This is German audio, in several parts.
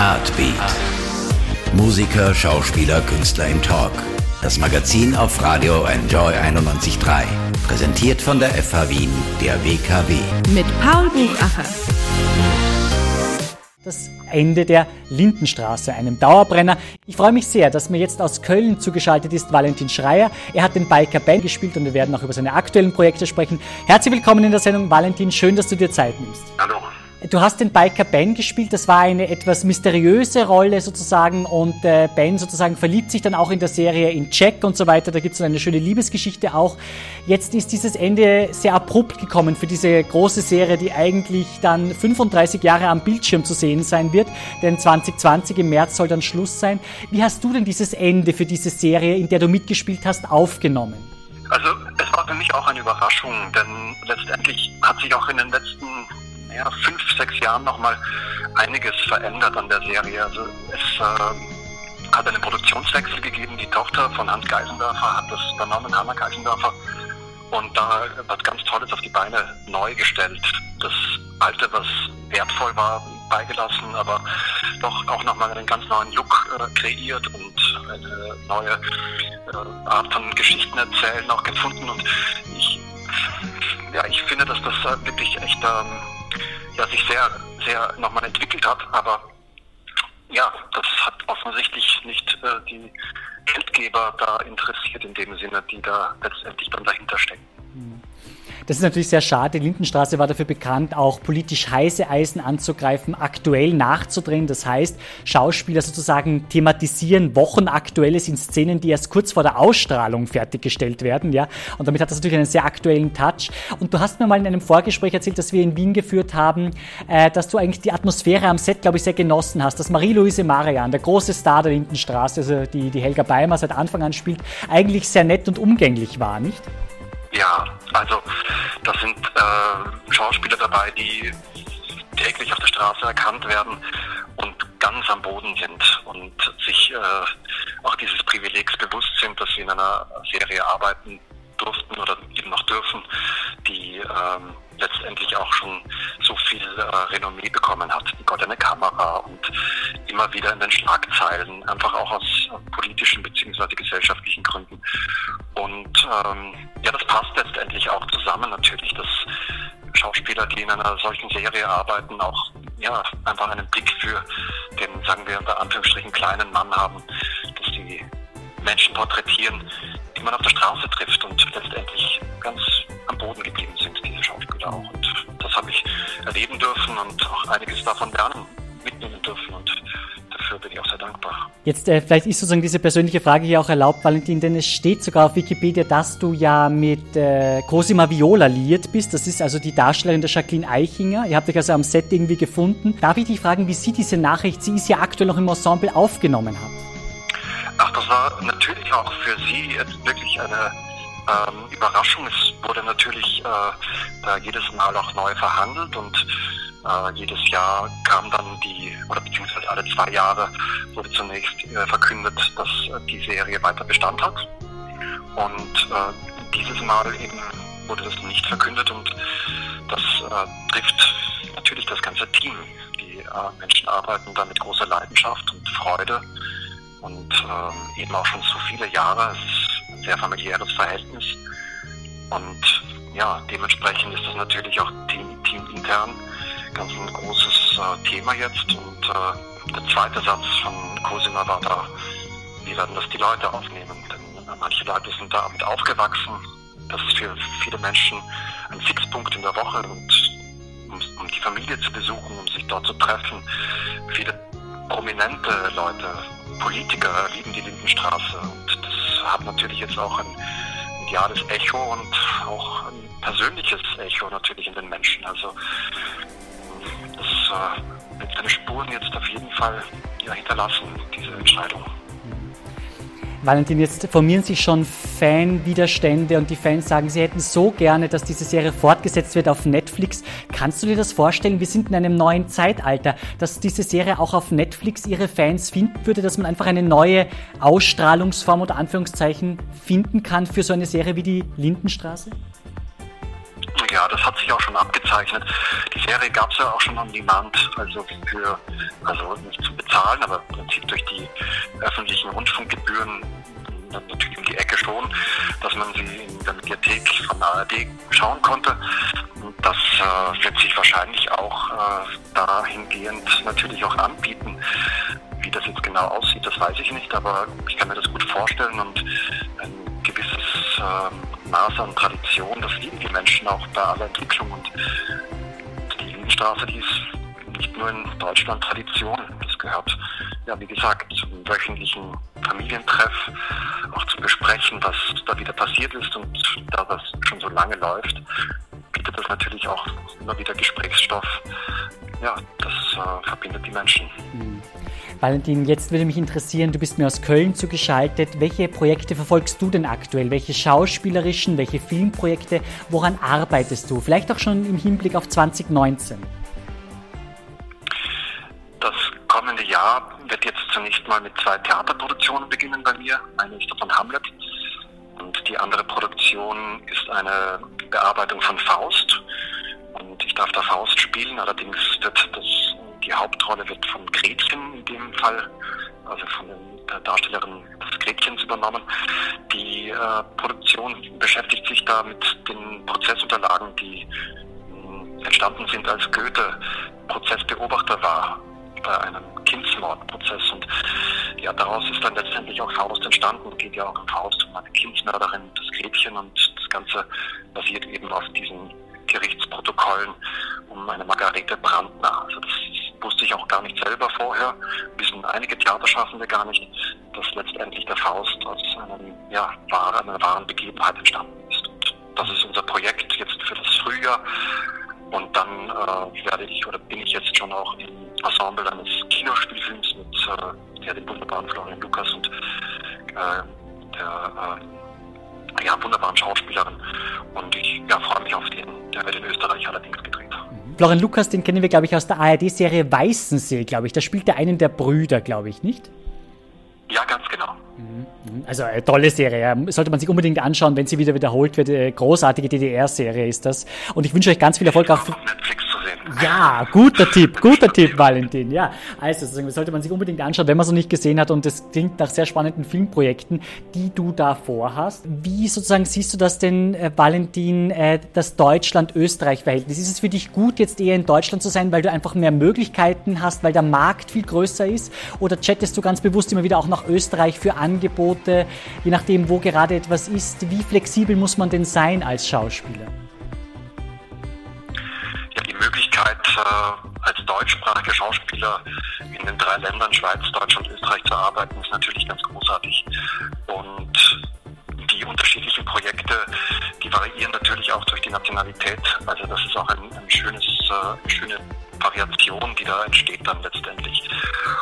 Artbeat. Musiker, Schauspieler, Künstler im Talk. Das Magazin auf Radio Enjoy 91.3. Präsentiert von der FH Wien, der WKW. Mit Paul Buchacher. Das Ende der Lindenstraße, einem Dauerbrenner. Ich freue mich sehr, dass mir jetzt aus Köln zugeschaltet ist Valentin Schreier. Er hat den Biker Band gespielt und wir werden auch über seine aktuellen Projekte sprechen. Herzlich willkommen in der Sendung, Valentin. Schön, dass du dir Zeit nimmst. Hallo. Du hast den Biker Ben gespielt, das war eine etwas mysteriöse Rolle sozusagen und äh, Ben sozusagen verliebt sich dann auch in der Serie in Jack und so weiter. Da gibt es eine schöne Liebesgeschichte auch. Jetzt ist dieses Ende sehr abrupt gekommen für diese große Serie, die eigentlich dann 35 Jahre am Bildschirm zu sehen sein wird, denn 2020 im März soll dann Schluss sein. Wie hast du denn dieses Ende für diese Serie, in der du mitgespielt hast, aufgenommen? Also es war für mich auch eine Überraschung, denn letztendlich hat sich auch in den letzten ja, fünf, sechs Jahren nochmal einiges verändert an der Serie. Also es äh, hat einen Produktionswechsel gegeben. Die Tochter von Hans Geisendörfer hat das übernommen, Hanna Geisendörfer. Und da wird ganz Tolles auf die Beine neu gestellt. Das Alte, was wertvoll war, beigelassen, aber doch auch nochmal einen ganz neuen Look äh, kreiert und eine neue äh, Art von Geschichten erzählen auch gefunden. Und ich, ja, ich finde, dass das wirklich echt ähm, ja, sich sehr, sehr nochmal entwickelt hat. Aber ja, das hat offensichtlich nicht äh, die Geldgeber da interessiert in dem Sinne, die da letztendlich dann dahinter stecken. Das ist natürlich sehr schade. Die Lindenstraße war dafür bekannt, auch politisch heiße Eisen anzugreifen, aktuell nachzudrehen. Das heißt, Schauspieler sozusagen thematisieren Wochenaktuelles in Szenen, die erst kurz vor der Ausstrahlung fertiggestellt werden. Ja? Und damit hat das natürlich einen sehr aktuellen Touch. Und du hast mir mal in einem Vorgespräch erzählt, das wir in Wien geführt haben, äh, dass du eigentlich die Atmosphäre am Set, glaube ich, sehr genossen hast. Dass Marie-Louise Marian, der große Star der Lindenstraße, also die, die Helga Beimer seit Anfang an spielt, eigentlich sehr nett und umgänglich war, nicht? Ja, also das sind äh, Schauspieler dabei, die täglich auf der Straße erkannt werden und ganz am Boden sind und sich äh, auch dieses Privilegs bewusst sind, dass sie in einer Serie arbeiten durften oder eben noch dürfen, die ähm, letztendlich auch schon so viel äh, Renommee bekommen hat, die goldene Kamera und immer wieder in den Schlagzeilen, einfach auch aus politischen bzw. gesellschaftlichen Gründen. Und ähm, ja, das passt letztendlich auch zusammen natürlich, dass Schauspieler, die in einer solchen Serie arbeiten, auch ja, einfach einen Blick für den, sagen wir unter Anführungsstrichen, kleinen Mann haben, dass die Menschen porträtieren, die man auf der Straße trifft und letztendlich ganz am Boden geblieben erleben dürfen und auch einiges davon lernen, mitnehmen dürfen und dafür bin ich auch sehr dankbar. Jetzt, äh, vielleicht ist sozusagen diese persönliche Frage hier auch erlaubt, Valentin, denn es steht sogar auf Wikipedia, dass du ja mit äh, Cosima Viola liiert bist. Das ist also die Darstellerin der Jacqueline Eichinger. Ihr habt euch also am Set irgendwie gefunden. Darf ich dich fragen, wie sie diese Nachricht, sie ist ja aktuell noch im Ensemble, aufgenommen hat? Ach, das war natürlich auch für sie jetzt wirklich eine ähm, Überraschung. Es wurde natürlich äh, da jedes Mal auch neu verhandelt und äh, jedes Jahr kam dann die, oder beziehungsweise alle zwei Jahre wurde zunächst äh, verkündet, dass äh, die Serie weiter Bestand hat. Und äh, dieses Mal eben wurde das nicht verkündet und das äh, trifft natürlich das ganze Team. Die Menschen arbeiten da mit großer Leidenschaft und Freude und ähm, eben auch schon so viele Jahre. Es ist sehr familiäres Verhältnis und ja, dementsprechend ist das natürlich auch team, teamintern ganz ein großes äh, Thema jetzt und äh, der zweite Satz von Cosima war da, wie werden das die Leute aufnehmen? Denn äh, manche Leute sind damit aufgewachsen. Das ist für viele Menschen ein Fixpunkt in der Woche und um, um die Familie zu besuchen, um sich dort zu treffen. Viele prominente Leute Politiker lieben die Lindenstraße hat natürlich jetzt auch ein mediales Echo und auch ein persönliches Echo natürlich in den Menschen. Also das äh, wird seine Spuren jetzt auf jeden Fall ja, hinterlassen, diese Entscheidung. Valentin, jetzt formieren sich schon Fanwiderstände und die Fans sagen, sie hätten so gerne, dass diese Serie fortgesetzt wird auf Netflix. Kannst du dir das vorstellen? Wir sind in einem neuen Zeitalter, dass diese Serie auch auf Netflix ihre Fans finden würde, dass man einfach eine neue Ausstrahlungsform oder Anführungszeichen finden kann für so eine Serie wie die Lindenstraße? Ja, das hat sich auch schon abgezeichnet. Die Serie gab es ja auch schon on Demand, also für, also nicht zu bezahlen, aber im Prinzip durch die öffentlichen Rundfunkgebühren natürlich um die Ecke schon, dass man sie in der Mediathek von ARD schauen konnte. Das äh, wird sich wahrscheinlich auch äh, dahingehend natürlich auch anbieten. Wie das jetzt genau aussieht, das weiß ich nicht, aber ich kann mir das gut vorstellen und ein gewisses äh, Maß an Tradition, das lieben die Menschen auch bei aller Entwicklung und die Lindenstraße, die ist nicht nur in Deutschland Tradition, das gehört ja, wie gesagt, zum wöchentlichen Familientreff, auch zu besprechen, was da wieder passiert ist und da das schon so lange läuft, bietet das natürlich auch immer wieder Gesprächsstoff. Ja, das äh, verbindet die Menschen. Mhm. Valentin, jetzt würde mich interessieren, du bist mir aus Köln zugeschaltet. Welche Projekte verfolgst du denn aktuell? Welche schauspielerischen, welche Filmprojekte? Woran arbeitest du? Vielleicht auch schon im Hinblick auf 2019. Das kommende Jahr wird jetzt zunächst mal mit zwei Theaterproduktionen beginnen bei mir. Eine ist davon Hamlet und die andere Produktion ist eine Bearbeitung von Faust. Und ich darf da Faust spielen, allerdings wird das, die Hauptrolle wird von Gretchen in dem Fall, also von der Darstellerin des Gretchens übernommen. Die äh, Produktion beschäftigt sich da mit den Prozessunterlagen, die mh, entstanden sind, als Goethe Prozessbeobachter war bei einem Kindsmordprozess. Und ja, daraus ist dann letztendlich auch Faust entstanden. Geht ja auch im Faust um eine Kindsmörderin, das Gretchen und das Ganze basiert eben auf diesen Gerichtsprotokollen um eine Margarete Brandner. Also das wusste ich auch gar nicht selber vorher, wissen einige Theaterschaffende gar nicht, dass letztendlich der Faust aus einem, ja, einer wahren Begebenheit entstanden ist. Und das ist unser Projekt jetzt für das Frühjahr. Und dann äh, werde ich oder bin ich jetzt schon auch im Ensemble eines Kinospielfilms mit äh, ja, dem wunderbaren Florian Lukas und äh, der äh, ja, wunderbaren Schauspielerin. Und ich ja, freue mich auf den. Der wird in Österreich allerdings gedreht. Florian Lukas, den kennen wir, glaube ich, aus der ARD-Serie Weißensee, glaube ich. Da spielt er einen der Brüder, glaube ich, nicht? Ja, ganz genau. Mhm. Also eine tolle Serie, sollte man sich unbedingt anschauen, wenn sie wieder wiederholt wird. Äh, großartige DDR-Serie ist das. Und ich wünsche euch ganz viel Erfolg auch. Für Netflix ja, guter Tipp, guter Tipp, Valentin. Ja, also das sollte man sich unbedingt anschauen, wenn man es noch nicht gesehen hat. Und das klingt nach sehr spannenden Filmprojekten, die du da vorhast. Wie sozusagen siehst du das denn, äh, Valentin, äh, das Deutschland-Österreich-Verhältnis? Ist es für dich gut, jetzt eher in Deutschland zu sein, weil du einfach mehr Möglichkeiten hast, weil der Markt viel größer ist? Oder chattest du ganz bewusst immer wieder auch nach Österreich für Angebote, je nachdem, wo gerade etwas ist? Wie flexibel muss man denn sein als Schauspieler? Möglichkeit, äh, als deutschsprachiger Schauspieler in den drei Ländern, Schweiz, Deutschland, Österreich zu arbeiten, ist natürlich ganz großartig. Und die unterschiedlichen Projekte, die variieren natürlich auch durch die Nationalität. Also das ist auch ein, ein schönes, äh, eine schöne Variation, die da entsteht dann letztendlich.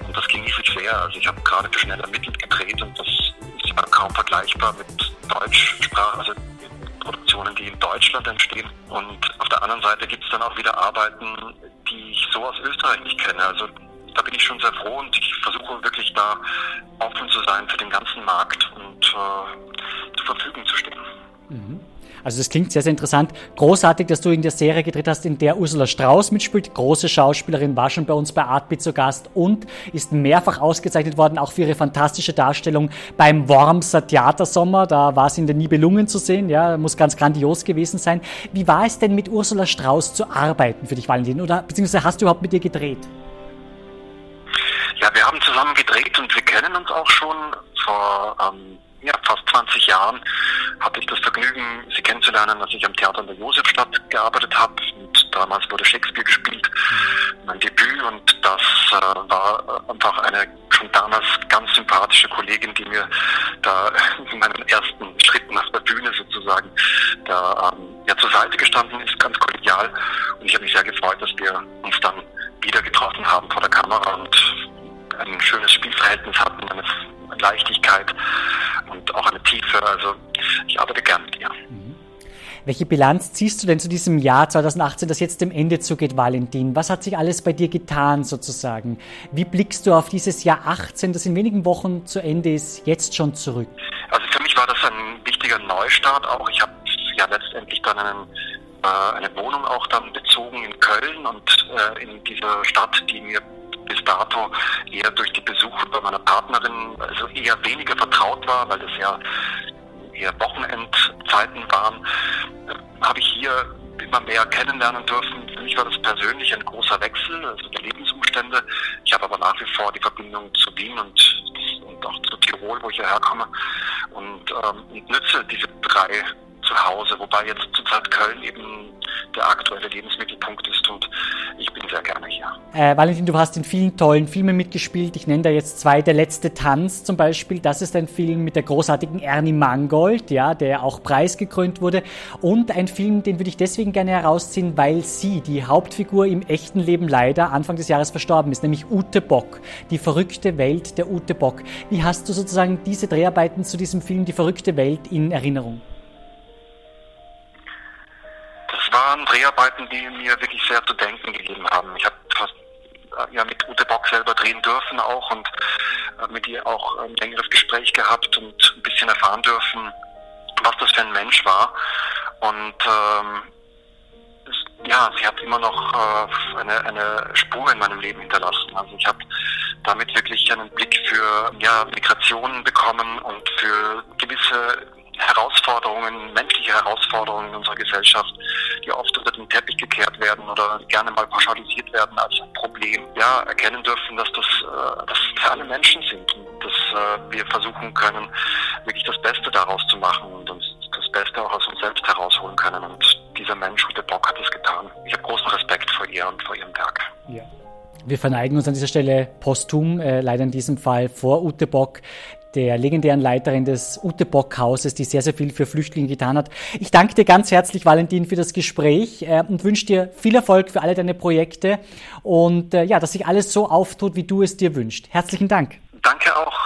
Und das genieße ich sehr. Also ich habe gerade für schnell ermittelt gedreht und das ist ja kaum vergleichbar mit Deutschsprache, also Produktionen, die in Deutschland entstehen. Und auf der anderen Seite gibt es dann auch wieder Arbeiten, die ich so aus Österreich nicht kenne. Also da bin ich schon sehr froh und ich versuche wirklich da offen zu sein für den ganzen Markt und äh, zur Verfügung zu stehen. Also das klingt sehr, sehr interessant. Großartig, dass du in der Serie gedreht hast, in der Ursula Strauß mitspielt. Große Schauspielerin, war schon bei uns bei Artbeat zu Gast und ist mehrfach ausgezeichnet worden, auch für ihre fantastische Darstellung beim Wormser Theatersommer. Da war sie in der Nibelungen zu sehen, ja, muss ganz grandios gewesen sein. Wie war es denn mit Ursula Strauß zu arbeiten für dich, Valentin? Oder beziehungsweise hast du überhaupt mit ihr gedreht? Ja, wir haben zusammen gedreht und wir kennen uns auch schon vor ähm, ja, fast 20 Jahren hatte ich das Vergnügen, sie kennenzulernen, als ich am Theater in der Josefstadt gearbeitet habe. Und damals wurde Shakespeare gespielt, mein Debüt. Und das äh, war einfach eine schon damals ganz sympathische Kollegin, die mir da in meinen ersten Schritten auf der Bühne sozusagen da ähm, ja, zur Seite gestanden ist, ganz kollegial. Und ich habe mich sehr gefreut, dass wir uns dann wieder getroffen haben vor der Kamera und ein schönes Spielverhältnis hatten, eine Leichtigkeit und auch eine Tiefe. Also ich arbeite gern mit ihr. Mhm. Welche Bilanz ziehst du denn zu diesem Jahr 2018, das jetzt dem Ende zugeht, Valentin? Was hat sich alles bei dir getan sozusagen? Wie blickst du auf dieses Jahr 18, das in wenigen Wochen zu Ende ist, jetzt schon zurück? Also für mich war das ein wichtiger Neustart auch. Ich habe ja letztendlich dann einen äh, eine Wohnung auch dann bezogen in Köln und äh, in dieser Stadt, die mir bis dato eher durch die Besuche bei meiner Partnerin also eher weniger vertraut war, weil das ja eher Wochenendzeiten waren, habe ich hier immer mehr kennenlernen dürfen. Für mich war das persönlich ein großer Wechsel, also der Lebensumstände. Ich habe aber nach wie vor die Verbindung zu Wien und, und auch zu Tirol, wo ich hierher komme und, ähm, und nütze diese drei zu Hause, wobei jetzt zurzeit Köln eben der aktuelle Lebensmittelpunkt ist und ich bin sehr gerne hier. Äh, Valentin, du hast in vielen tollen Filmen mitgespielt. Ich nenne da jetzt zwei. Der letzte Tanz zum Beispiel. Das ist ein Film mit der großartigen Ernie Mangold, ja, der auch preisgekrönt wurde. Und ein Film, den würde ich deswegen gerne herausziehen, weil sie, die Hauptfigur im echten Leben leider Anfang des Jahres verstorben ist, nämlich Ute Bock. Die verrückte Welt der Ute Bock. Wie hast du sozusagen diese Dreharbeiten zu diesem Film Die verrückte Welt in Erinnerung? Waren Dreharbeiten, die mir wirklich sehr zu denken gegeben haben. Ich habe fast äh, ja mit Ute Bock selber drehen dürfen auch und äh, mit ihr auch ein längeres Gespräch gehabt und ein bisschen erfahren dürfen, was das für ein Mensch war. Und ähm, ja, sie hat immer noch äh, eine, eine Spur in meinem Leben hinterlassen. Also ich habe damit wirklich einen Blick für ja, Migration bekommen und für gewisse Herausforderungen, menschliche Herausforderungen in unserer Gesellschaft, die oft unter den Teppich gekehrt werden oder gerne mal pauschalisiert werden als ein Problem, ja, erkennen dürfen, dass das, äh, dass wir alle Menschen sind und dass äh, wir versuchen können, wirklich das Beste daraus zu machen und uns das Beste auch aus uns selbst herausholen können. Und dieser Mensch, Ute Bock, hat es getan. Ich habe großen Respekt vor ihr und vor ihrem Werk. Ja. Wir verneigen uns an dieser Stelle posthum, äh, leider in diesem Fall vor Ute Bock, der legendären Leiterin des Ute Bock Hauses, die sehr, sehr viel für Flüchtlinge getan hat. Ich danke dir ganz herzlich, Valentin, für das Gespräch äh, und wünsche dir viel Erfolg für alle deine Projekte und äh, ja, dass sich alles so auftut, wie du es dir wünschst. Herzlichen Dank. Danke auch.